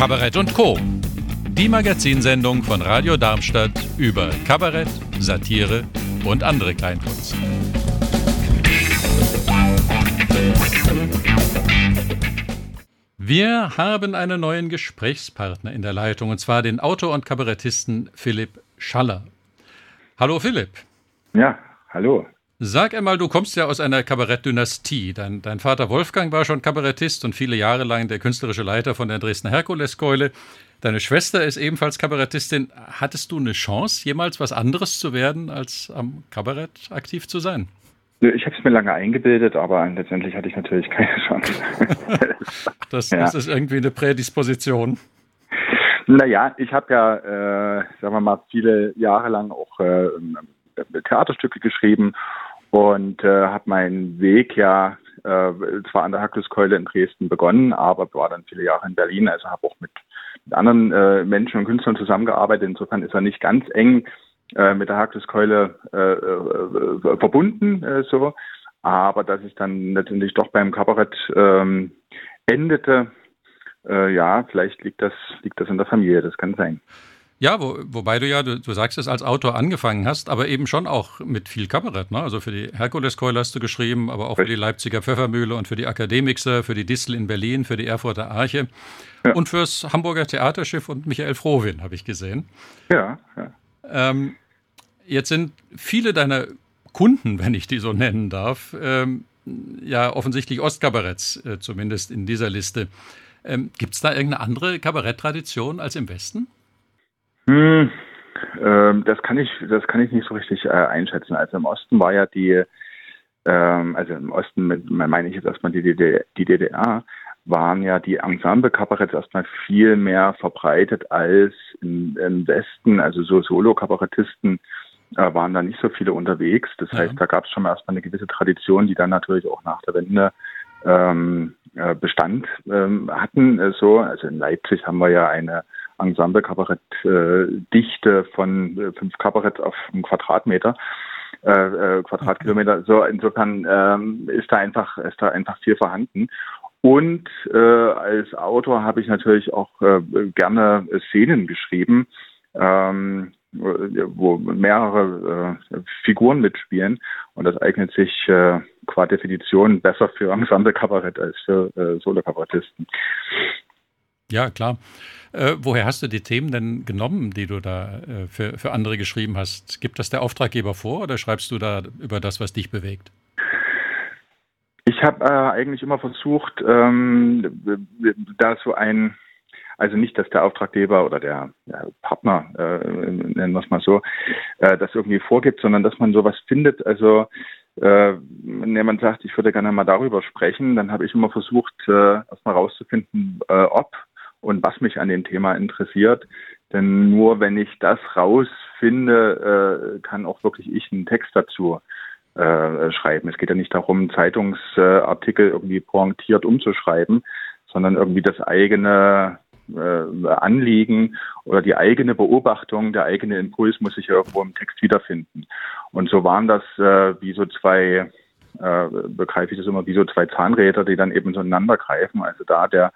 Kabarett und Co. Die Magazinsendung von Radio Darmstadt über Kabarett, Satire und andere Kleinkunst. Wir haben einen neuen Gesprächspartner in der Leitung, und zwar den Autor und Kabarettisten Philipp Schaller. Hallo Philipp. Ja, hallo. Sag einmal, du kommst ja aus einer Kabarettdynastie. Dein, dein Vater Wolfgang war schon Kabarettist und viele Jahre lang der künstlerische Leiter von der Dresdner Herkuleskeule. Deine Schwester ist ebenfalls Kabarettistin. Hattest du eine Chance, jemals was anderes zu werden, als am Kabarett aktiv zu sein? Ich habe es mir lange eingebildet, aber letztendlich hatte ich natürlich keine Chance. das, ja. das ist irgendwie eine Prädisposition. Naja, ich habe ja, äh, sagen wir mal, viele Jahre lang auch äh, Theaterstücke geschrieben und äh, habe meinen Weg ja äh, zwar an der Hackluskeule in Dresden begonnen, aber war dann viele Jahre in Berlin, also habe auch mit, mit anderen äh, Menschen und Künstlern zusammengearbeitet. Insofern ist er nicht ganz eng äh, mit der Hackluskeule äh, äh, verbunden, äh, so. Aber dass es dann letztendlich doch beim Kabarett ähm, endete, äh, ja, vielleicht liegt das, liegt das in der Familie, das kann sein. Ja, wo, wobei du ja, du, du, sagst es, als Autor angefangen hast, aber eben schon auch mit viel Kabarett. Ne? Also für die Herkuleskeule hast du geschrieben, aber auch für die Leipziger Pfeffermühle und für die Akademixer, für die Distel in Berlin, für die Erfurter Arche ja. und fürs Hamburger Theaterschiff und Michael Frohwin, habe ich gesehen. Ja, ja. Ähm, jetzt sind viele deiner Kunden, wenn ich die so nennen darf, ähm, ja offensichtlich Ostkabaretts, äh, zumindest in dieser Liste. Ähm, Gibt es da irgendeine andere Kabaretttradition als im Westen? Hm, ähm, das kann ich, das kann ich nicht so richtig äh, einschätzen. Also im Osten war ja die, ähm, also im Osten mit, meine ich jetzt erstmal die, DDR, die DDR, waren ja die Ensemble-Kabaretts erstmal viel mehr verbreitet als im, im Westen. Also so Solo-Kabarettisten äh, waren da nicht so viele unterwegs. Das heißt, da gab es schon mal erstmal eine gewisse Tradition, die dann natürlich auch nach der Wende ähm, äh, Bestand ähm, hatten. Äh, so, also in Leipzig haben wir ja eine Ensemble-Kabarett-Dichte von äh, fünf Kabaretts auf einen Quadratmeter. Äh, äh, Quadratkilometer. So insofern ähm, ist da einfach ist da einfach viel vorhanden. Und äh, als Autor habe ich natürlich auch äh, gerne Szenen geschrieben, ähm, wo mehrere äh, Figuren mitspielen. Und das eignet sich qua Definition besser für Ensemble-Kabarett als für Solo-Kabarettisten. Ja, klar. Äh, woher hast du die Themen denn genommen, die du da äh, für, für andere geschrieben hast? Gibt das der Auftraggeber vor oder schreibst du da über das, was dich bewegt? Ich habe äh, eigentlich immer versucht, ähm, da so ein, also nicht, dass der Auftraggeber oder der, der Partner, äh, nennen wir es mal so, äh, das irgendwie vorgibt, sondern dass man sowas findet. Also äh, wenn jemand sagt, ich würde gerne mal darüber sprechen, dann habe ich immer versucht, erstmal rauszufinden, ob und was mich an dem Thema interessiert. Denn nur wenn ich das rausfinde, äh, kann auch wirklich ich einen Text dazu äh, schreiben. Es geht ja nicht darum, Zeitungsartikel irgendwie pointiert umzuschreiben, sondern irgendwie das eigene äh, Anliegen oder die eigene Beobachtung, der eigene Impuls muss sich irgendwo im Text wiederfinden. Und so waren das äh, wie so zwei, äh, begreife ich das immer, wie so zwei Zahnräder, die dann eben so ineinander greifen. Also da der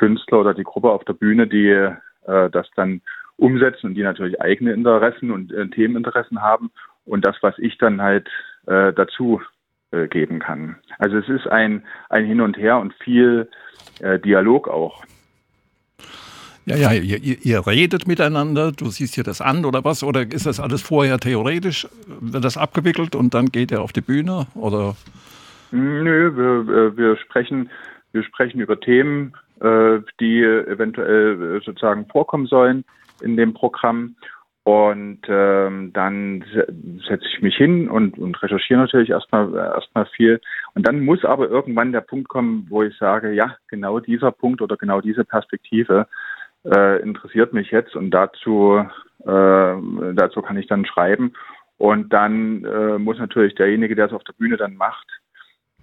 Künstler oder die Gruppe auf der Bühne, die äh, das dann umsetzen und die natürlich eigene Interessen und äh, Themeninteressen haben und das, was ich dann halt äh, dazu äh, geben kann. Also es ist ein, ein Hin und Her und viel äh, Dialog auch. Ja, ja, ihr, ihr, redet miteinander, du siehst dir das an oder was? Oder ist das alles vorher theoretisch, wird das abgewickelt und dann geht er auf die Bühne? Oder? Nö, wir, wir sprechen, wir sprechen über Themen, die eventuell äh, sozusagen vorkommen sollen in dem Programm. Und ähm, dann setze ich mich hin und, und recherchiere natürlich erstmal erstmal viel. Und dann muss aber irgendwann der Punkt kommen, wo ich sage, ja, genau dieser Punkt oder genau diese Perspektive äh, interessiert mich jetzt und dazu äh, dazu kann ich dann schreiben. Und dann äh, muss natürlich derjenige, der es auf der Bühne dann macht,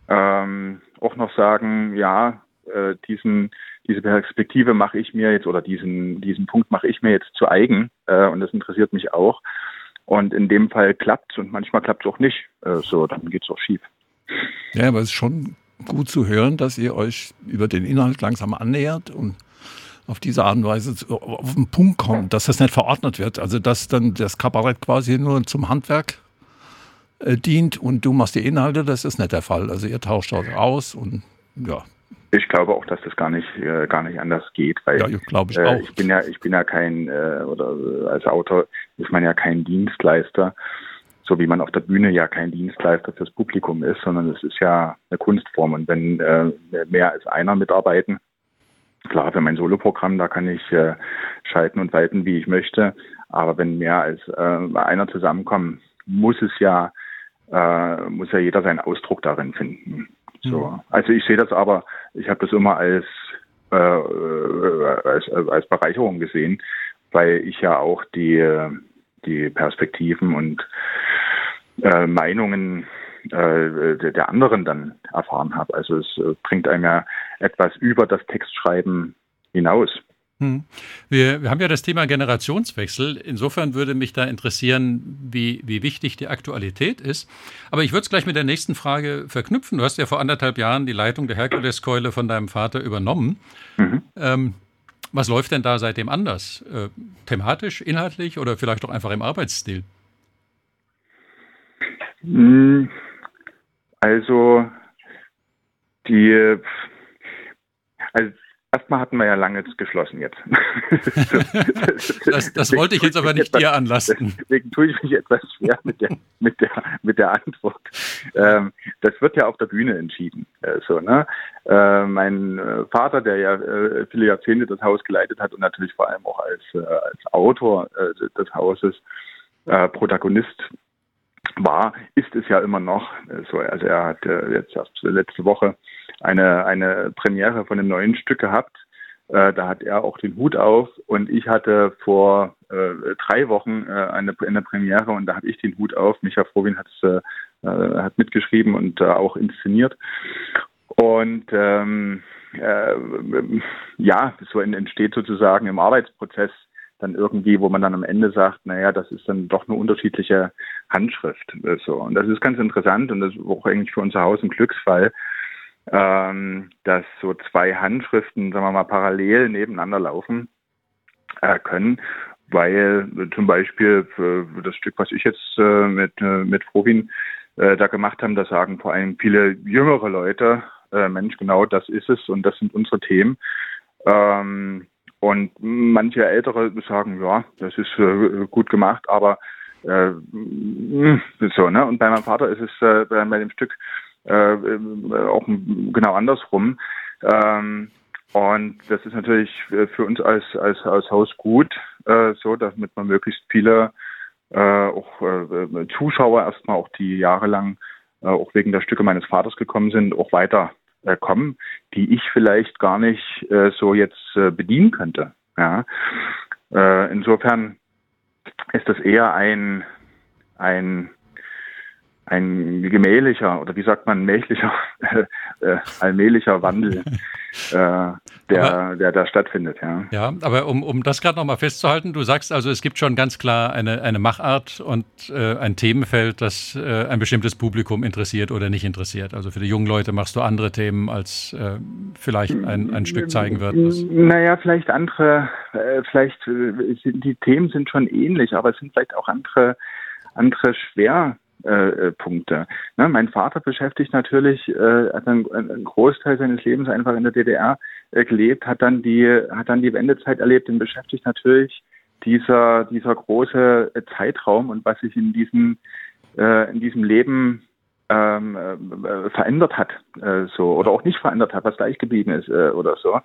ähm, auch noch sagen, ja, äh, diesen, diese Perspektive mache ich mir jetzt oder diesen, diesen Punkt mache ich mir jetzt zu eigen äh, und das interessiert mich auch. Und in dem Fall klappt und manchmal klappt es auch nicht. Äh, so, dann geht es auch schief. Ja, aber es ist schon gut zu hören, dass ihr euch über den Inhalt langsam annähert und auf diese Art und Weise auf den Punkt kommt, dass das nicht verordnet wird. Also dass dann das Kabarett quasi nur zum Handwerk äh, dient und du machst die Inhalte, das ist nicht der Fall. Also ihr tauscht dort aus und ja. Ich glaube auch, dass das gar nicht äh, gar nicht anders geht, weil ja, glaube ich, äh, ich bin ja ich bin ja kein äh, oder äh, als Autor ist man ja kein Dienstleister, so wie man auf der Bühne ja kein Dienstleister fürs Publikum ist, sondern es ist ja eine Kunstform und wenn äh, mehr als einer mitarbeiten, klar für mein Soloprogramm, da kann ich äh, schalten und walten, wie ich möchte, aber wenn mehr als äh, einer zusammenkommen, muss es ja äh, muss ja jeder seinen Ausdruck darin finden. So. Mhm. Also ich sehe das aber, ich habe das immer als, äh, als, als Bereicherung gesehen, weil ich ja auch die, die Perspektiven und äh, Meinungen äh, der anderen dann erfahren habe. Also es äh, bringt einem ja etwas über das Textschreiben hinaus. Hm. Wir, wir, haben ja das Thema Generationswechsel. Insofern würde mich da interessieren, wie, wie wichtig die Aktualität ist. Aber ich würde es gleich mit der nächsten Frage verknüpfen. Du hast ja vor anderthalb Jahren die Leitung der Herkuleskeule von deinem Vater übernommen. Mhm. Ähm, was läuft denn da seitdem anders? Äh, thematisch, inhaltlich oder vielleicht auch einfach im Arbeitsstil? Hm. Also die also Erstmal hatten wir ja lange geschlossen jetzt. das, das wollte ich jetzt aber nicht dir anlasten. Deswegen tue ich mich etwas schwer mit der, mit der, mit der Antwort. Ähm, das wird ja auf der Bühne entschieden. Äh, so, ne? Äh, mein äh, Vater, der ja äh, viele Jahrzehnte das Haus geleitet hat und natürlich vor allem auch als, äh, als Autor äh, des Hauses Protagonist war, ist es ja immer noch so. Also er hat jetzt erst letzte Woche eine, eine Premiere von einem neuen Stück gehabt. Äh, da hat er auch den Hut auf und ich hatte vor äh, drei Wochen äh, eine, eine Premiere und da habe ich den Hut auf. Micha Frovin hat es äh, hat mitgeschrieben und äh, auch inszeniert. Und ähm, äh, ja, so entsteht sozusagen im Arbeitsprozess dann irgendwie, wo man dann am Ende sagt, naja, das ist dann doch eine unterschiedliche Handschrift. So. Und das ist ganz interessant und das ist auch eigentlich für unser Haus ein Glücksfall, ähm, dass so zwei Handschriften, sagen wir mal, parallel nebeneinander laufen äh, können, weil zum Beispiel das Stück, was ich jetzt äh, mit, äh, mit Frovin äh, da gemacht haben, da sagen vor allem viele jüngere Leute, äh, Mensch, genau das ist es und das sind unsere Themen. Ähm, und manche Ältere sagen, ja, das ist äh, gut gemacht, aber äh, so, ne? Und bei meinem Vater ist es äh, bei, bei dem Stück äh, auch genau andersrum. Ähm, und das ist natürlich für uns als, als, als Haus gut, äh, so, damit man möglichst viele äh, auch äh, Zuschauer erstmal auch die jahrelang äh, auch wegen der Stücke meines Vaters gekommen sind, auch weiter äh, kommen, die ich vielleicht gar nicht äh, so jetzt äh, bedienen könnte. Ja. Äh, insofern ist das eher ein, ein ein gemählicher oder wie sagt man mählicher, äh, allmählicher Wandel, äh, der, der da stattfindet. Ja, ja aber um, um das gerade nochmal festzuhalten, du sagst also, es gibt schon ganz klar eine, eine Machart und äh, ein Themenfeld, das äh, ein bestimmtes Publikum interessiert oder nicht interessiert. Also für die jungen Leute machst du andere Themen, als äh, vielleicht ein, ein Stück zeigen wird. Naja, vielleicht andere, äh, vielleicht sind die Themen sind schon ähnlich, aber es sind vielleicht auch andere, andere schwer äh, äh, Punkte. Ne, mein Vater beschäftigt natürlich, äh, hat einen, einen, Großteil seines Lebens einfach in der DDR äh, gelebt, hat dann die, hat dann die Wendezeit erlebt und beschäftigt natürlich dieser, dieser große äh, Zeitraum und was sich in diesem, äh, in diesem Leben ähm, äh, verändert hat, äh, so oder auch nicht verändert hat, was gleich geblieben ist äh, oder so.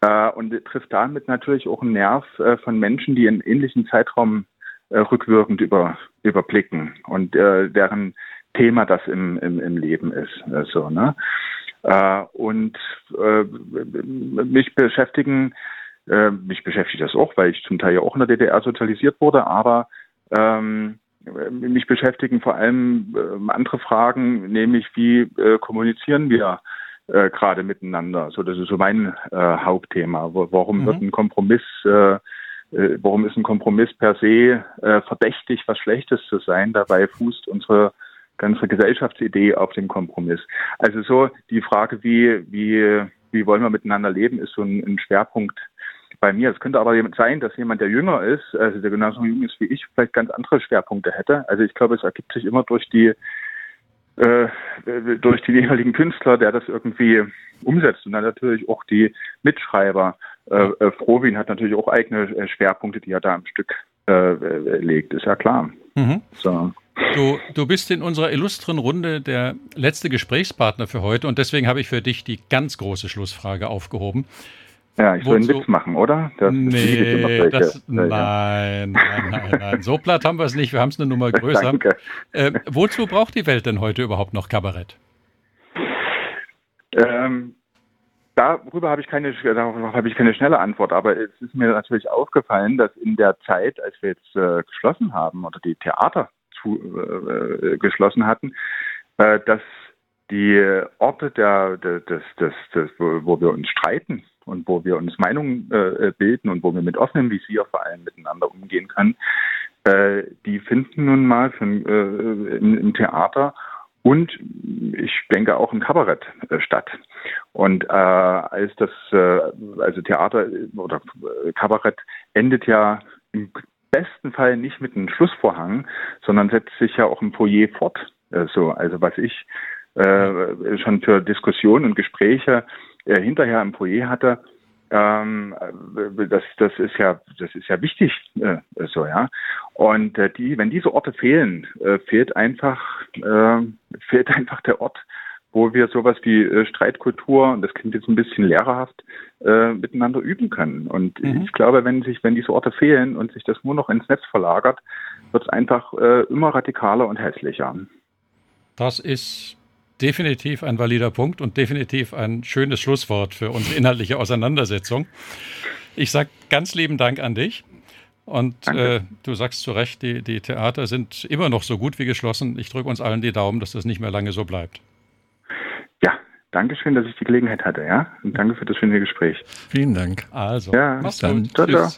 Äh, und trifft damit natürlich auch einen Nerv äh, von Menschen, die einen ähnlichen Zeitraum äh, rückwirkend über, überblicken und äh, deren Thema das im, im, im Leben ist. Äh, so, ne? Äh, und äh, mich beschäftigen, äh, mich beschäftigt das auch, weil ich zum Teil ja auch in der DDR sozialisiert wurde, aber ähm, mich beschäftigen vor allem äh, andere Fragen, nämlich wie äh, kommunizieren wir äh, gerade miteinander. So, das ist so mein äh, Hauptthema. Warum mhm. wird ein Kompromiss äh, äh, warum ist ein Kompromiss per se äh, verdächtig, was Schlechtes zu sein? Dabei fußt unsere ganze Gesellschaftsidee auf dem Kompromiss. Also so die Frage, wie, wie, wie wollen wir miteinander leben, ist so ein, ein Schwerpunkt bei mir. Es könnte aber sein, dass jemand, der jünger ist, also der genauso jung ist wie ich, vielleicht ganz andere Schwerpunkte hätte. Also ich glaube, es ergibt sich immer durch die äh, durch die jeweiligen Künstler, der das irgendwie umsetzt. Und dann natürlich auch die Mitschreiber. Äh, äh, hat natürlich auch eigene äh, Schwerpunkte, die er da im Stück äh, legt, ist ja klar. Mhm. So. Du, du bist in unserer illustren Runde der letzte Gesprächspartner für heute und deswegen habe ich für dich die ganz große Schlussfrage aufgehoben. Ja, ich soll einen Witz machen, oder? Das nee, das, nein, nein, nein, nein. So platt haben wir es nicht. Wir haben es eine Nummer größer. Danke. Äh, wozu braucht die Welt denn heute überhaupt noch Kabarett? Ähm, darüber habe ich keine, darauf habe ich keine schnelle Antwort, aber es ist mir natürlich aufgefallen, dass in der Zeit, als wir jetzt äh, geschlossen haben oder die Theater zu, äh, geschlossen hatten, äh, dass die Orte der, des, des, des, wo wir uns streiten, und wo wir uns Meinungen äh, bilden und wo wir mit offenem Visier vor allem miteinander umgehen können, äh, die finden nun mal für, äh, im, im, Theater und ich denke auch im Kabarett äh, statt. Und äh, als das, äh, also Theater oder Kabarett endet ja im besten Fall nicht mit einem Schlussvorhang, sondern setzt sich ja auch im Foyer fort. so, also was ich schon für Diskussionen und Gespräche äh, hinterher im Foyer hatte, ähm, das, das ist ja, das ist ja wichtig, äh, so ja. Und äh, die, wenn diese Orte fehlen, äh, fehlt einfach, äh, fehlt einfach der Ort, wo wir sowas wie äh, Streitkultur, und das klingt jetzt ein bisschen lehrerhaft, äh, miteinander üben können. Und mhm. ich glaube, wenn sich, wenn diese Orte fehlen und sich das nur noch ins Netz verlagert, wird es einfach äh, immer radikaler und hässlicher. Das ist definitiv ein valider Punkt und definitiv ein schönes Schlusswort für unsere inhaltliche Auseinandersetzung. Ich sage ganz lieben Dank an dich. Und äh, du sagst zu Recht, die, die Theater sind immer noch so gut wie geschlossen. Ich drücke uns allen die Daumen, dass das nicht mehr lange so bleibt. Ja, danke schön, dass ich die Gelegenheit hatte, ja. Und danke für das schöne Gespräch. Vielen Dank. Also, ja, mach's gut. Ciao, ciao.